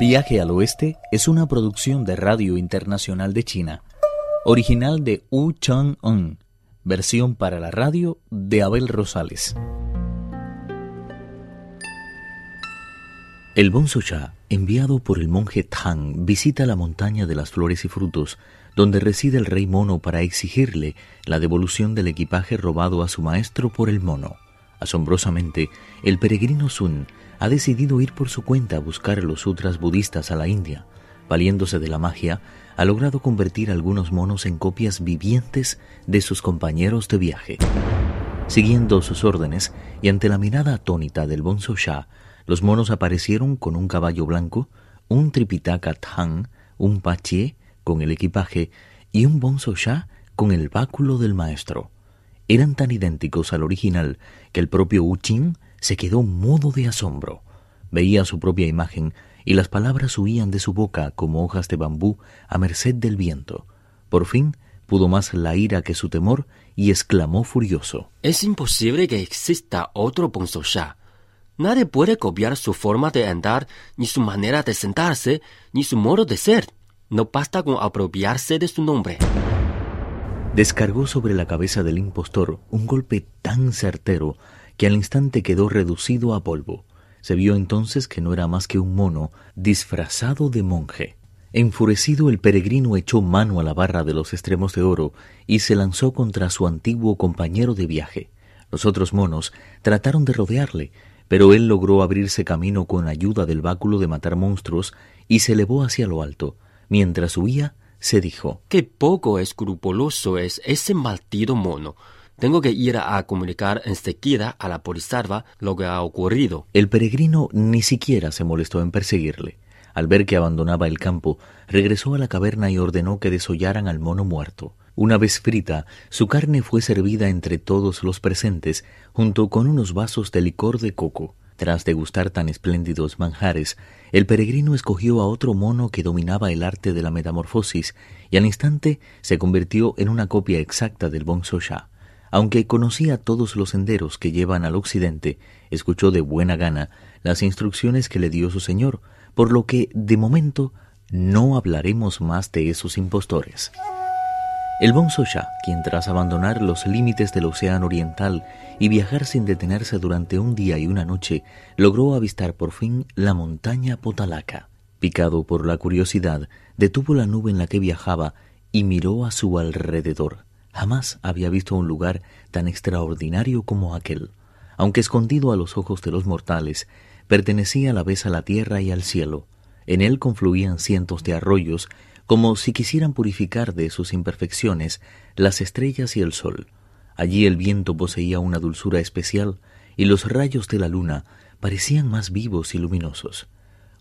Viaje al Oeste es una producción de Radio Internacional de China, original de Wu Chang-un, versión para la radio de Abel Rosales. El Bonzo Sha, enviado por el monje Tang, visita la montaña de las flores y frutos, donde reside el rey mono para exigirle la devolución del equipaje robado a su maestro por el mono. Asombrosamente, el peregrino Sun ha decidido ir por su cuenta a buscar los sutras budistas a la India. Valiéndose de la magia, ha logrado convertir algunos monos en copias vivientes de sus compañeros de viaje. Siguiendo sus órdenes y ante la mirada atónita del Bonzo Shah, los monos aparecieron con un caballo blanco, un tripitaka tang, un pachie con el equipaje y un Bonzo Shah con el báculo del maestro. Eran tan idénticos al original que el propio Uchin se quedó mudo de asombro. Veía su propia imagen y las palabras huían de su boca como hojas de bambú a merced del viento. Por fin pudo más la ira que su temor y exclamó furioso. Es imposible que exista otro Sha. Nadie puede copiar su forma de andar, ni su manera de sentarse, ni su modo de ser. No basta con apropiarse de su nombre. Descargó sobre la cabeza del impostor un golpe tan certero que al instante quedó reducido a polvo. Se vio entonces que no era más que un mono disfrazado de monje. Enfurecido el peregrino echó mano a la barra de los extremos de oro y se lanzó contra su antiguo compañero de viaje. Los otros monos trataron de rodearle, pero él logró abrirse camino con ayuda del báculo de matar monstruos y se elevó hacia lo alto. Mientras huía, se dijo Qué poco escrupuloso es ese maldito mono. Tengo que ir a comunicar enseguida a la polisarva lo que ha ocurrido. El peregrino ni siquiera se molestó en perseguirle. Al ver que abandonaba el campo, regresó a la caverna y ordenó que desollaran al mono muerto. Una vez frita, su carne fue servida entre todos los presentes, junto con unos vasos de licor de coco. Tras degustar tan espléndidos manjares, el peregrino escogió a otro mono que dominaba el arte de la metamorfosis y al instante se convirtió en una copia exacta del Bonzo. Aunque conocía todos los senderos que llevan al occidente, escuchó de buena gana las instrucciones que le dio su señor, por lo que, de momento, no hablaremos más de esos impostores. El Bonzo Shah, quien tras abandonar los límites del Océano Oriental y viajar sin detenerse durante un día y una noche, logró avistar por fin la montaña Potalaca. Picado por la curiosidad, detuvo la nube en la que viajaba y miró a su alrededor. Jamás había visto un lugar tan extraordinario como aquel. Aunque escondido a los ojos de los mortales, pertenecía a la vez a la tierra y al cielo. En él confluían cientos de arroyos, como si quisieran purificar de sus imperfecciones las estrellas y el sol. Allí el viento poseía una dulzura especial y los rayos de la luna parecían más vivos y luminosos.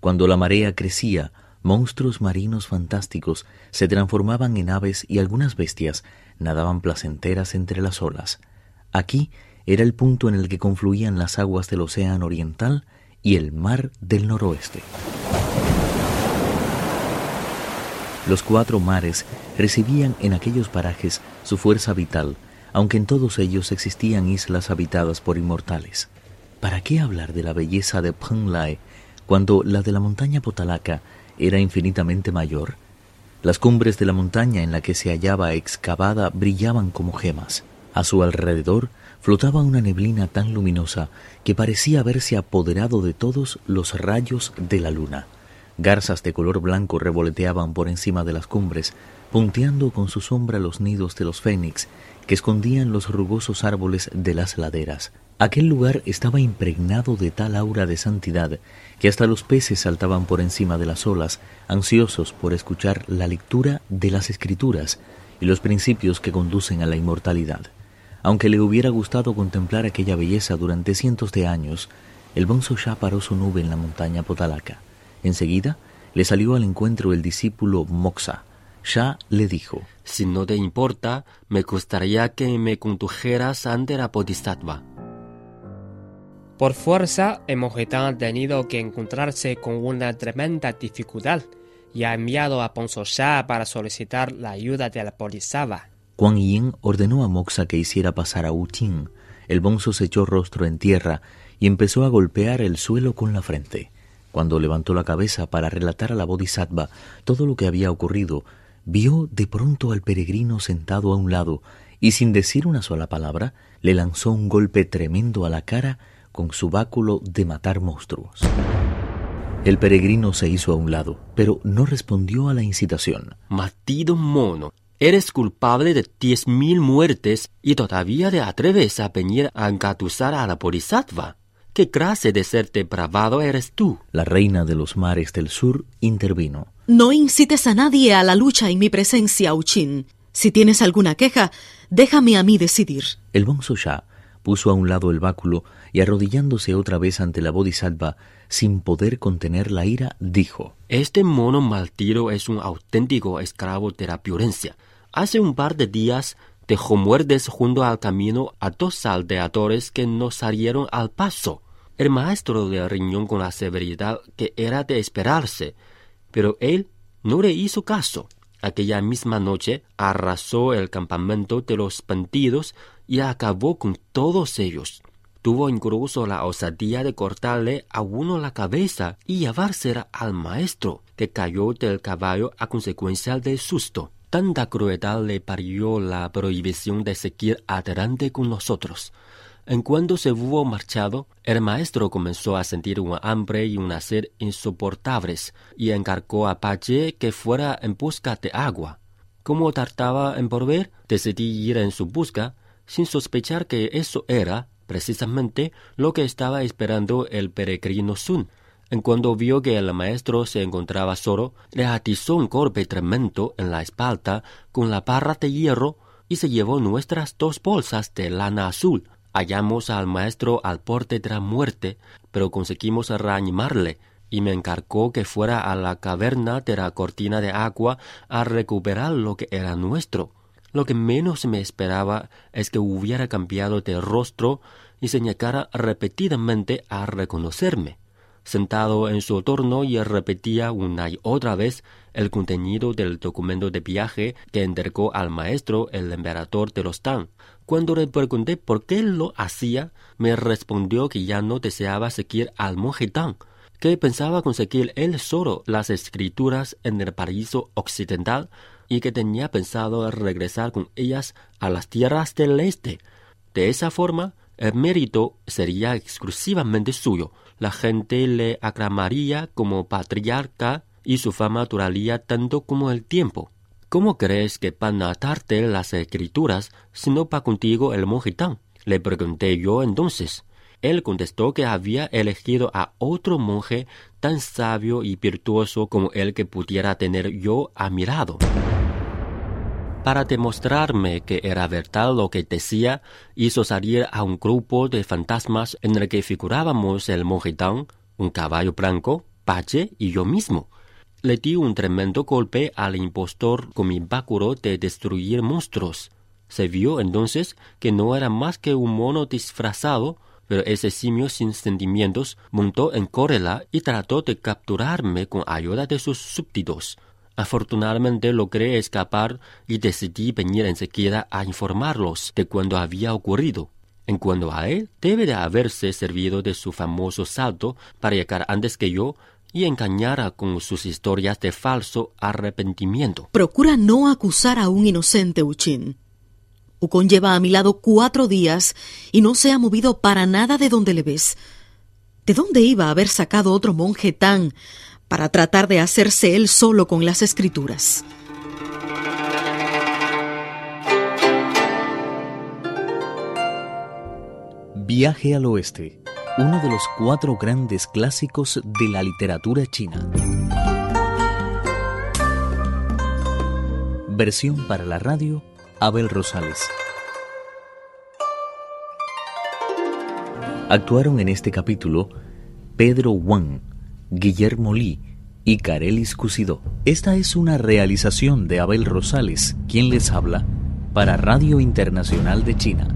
Cuando la marea crecía, monstruos marinos fantásticos se transformaban en aves y algunas bestias nadaban placenteras entre las olas. Aquí era el punto en el que confluían las aguas del Océano Oriental y el Mar del Noroeste. Los cuatro mares recibían en aquellos parajes su fuerza vital, aunque en todos ellos existían islas habitadas por inmortales. ¿Para qué hablar de la belleza de Penglai cuando la de la montaña Potalaca era infinitamente mayor? Las cumbres de la montaña en la que se hallaba excavada brillaban como gemas. A su alrededor flotaba una neblina tan luminosa que parecía haberse apoderado de todos los rayos de la luna. Garzas de color blanco revoloteaban por encima de las cumbres, punteando con su sombra los nidos de los fénix que escondían los rugosos árboles de las laderas. Aquel lugar estaba impregnado de tal aura de santidad que hasta los peces saltaban por encima de las olas, ansiosos por escuchar la lectura de las escrituras y los principios que conducen a la inmortalidad. Aunque le hubiera gustado contemplar aquella belleza durante cientos de años, el Bonzo Shah paró su nube en la montaña Potalaca. Enseguida le salió al encuentro el discípulo Moxa. Shah le dijo, Si no te importa, me gustaría que me condujeras ante la Bodhisattva. Por fuerza, el monjetán ha tenido que encontrarse con una tremenda dificultad y ha enviado a Ponzo Shah para solicitar la ayuda de la Bodhisattva. Kuan Yin ordenó a Moxa que hiciera pasar a Wu Ting. El bonzo se echó rostro en tierra y empezó a golpear el suelo con la frente. Cuando levantó la cabeza para relatar a la Bodhisattva todo lo que había ocurrido, vio de pronto al peregrino sentado a un lado y sin decir una sola palabra, le lanzó un golpe tremendo a la cara con su báculo de matar monstruos. El peregrino se hizo a un lado, pero no respondió a la incitación. Matido mono, eres culpable de diez mil muertes y todavía te atreves a venir a engatusar a la Bodhisattva. ¿Qué clase de ser depravado eres tú? La reina de los mares del sur intervino. No incites a nadie a la lucha en mi presencia, Uchin. Si tienes alguna queja, déjame a mí decidir. El bonzo ya puso a un lado el báculo y arrodillándose otra vez ante la bodhisattva, sin poder contener la ira, dijo: Este mono maltiro es un auténtico esclavo de la violencia. Hace un par de días dejó muertes junto al camino a dos aldeadores que nos salieron al paso. El maestro le riñón con la severidad que era de esperarse, pero él no le hizo caso. Aquella misma noche arrasó el campamento de los bandidos y acabó con todos ellos. Tuvo incluso la osadía de cortarle a uno la cabeza y llevársela al maestro, que cayó del caballo a consecuencia del susto. Tanta crueldad le parió la prohibición de seguir adelante con nosotros. En cuanto se hubo marchado, el maestro comenzó a sentir un hambre y una sed insoportables y encargó a Pache que fuera en busca de agua. Como tardaba en volver, decidí ir en su busca, sin sospechar que eso era, precisamente, lo que estaba esperando el peregrino Sun. En cuanto vio que el maestro se encontraba solo, le atizó un golpe tremendo en la espalda con la barra de hierro y se llevó nuestras dos bolsas de lana azul, Hallamos al maestro al porte de la muerte, pero conseguimos reanimarle, y me encargó que fuera a la caverna de la cortina de agua a recuperar lo que era nuestro. Lo que menos me esperaba es que hubiera cambiado de rostro y se negara repetidamente a reconocerme sentado en su torno y repetía una y otra vez el contenido del documento de viaje que entregó al maestro el emperador de los Tang. Cuando le pregunté por qué lo hacía, me respondió que ya no deseaba seguir al monje Tang, que pensaba conseguir él solo las escrituras en el paraíso occidental y que tenía pensado regresar con ellas a las tierras del este. De esa forma, el mérito sería exclusivamente suyo. La gente le aclamaría como patriarca y su fama duraría tanto como el tiempo. ¿Cómo crees que van a las escrituras si no contigo el monjitán? Le pregunté yo entonces. Él contestó que había elegido a otro monje tan sabio y virtuoso como el que pudiera tener yo a mi lado. Para demostrarme que era verdad lo que decía, hizo salir a un grupo de fantasmas en el que figurábamos el monjetán, un caballo blanco, Pache y yo mismo. Le di un tremendo golpe al impostor con mi báculo de destruir monstruos. Se vio entonces que no era más que un mono disfrazado, pero ese simio sin sentimientos montó en córrela y trató de capturarme con ayuda de sus súbditos. Afortunadamente logré escapar y decidí venir enseguida a informarlos de cuando había ocurrido. En cuanto a él, debe de haberse servido de su famoso salto para llegar antes que yo y engañar con sus historias de falso arrepentimiento. Procura no acusar a un inocente, Uchin. Ukon lleva a mi lado cuatro días y no se ha movido para nada de donde le ves. ¿De dónde iba a haber sacado otro monje tan para tratar de hacerse él solo con las escrituras. Viaje al Oeste, uno de los cuatro grandes clásicos de la literatura china. Versión para la radio, Abel Rosales. Actuaron en este capítulo Pedro Wang, Guillermo Lee y Carelis Cusidó. Esta es una realización de Abel Rosales, quien les habla, para Radio Internacional de China.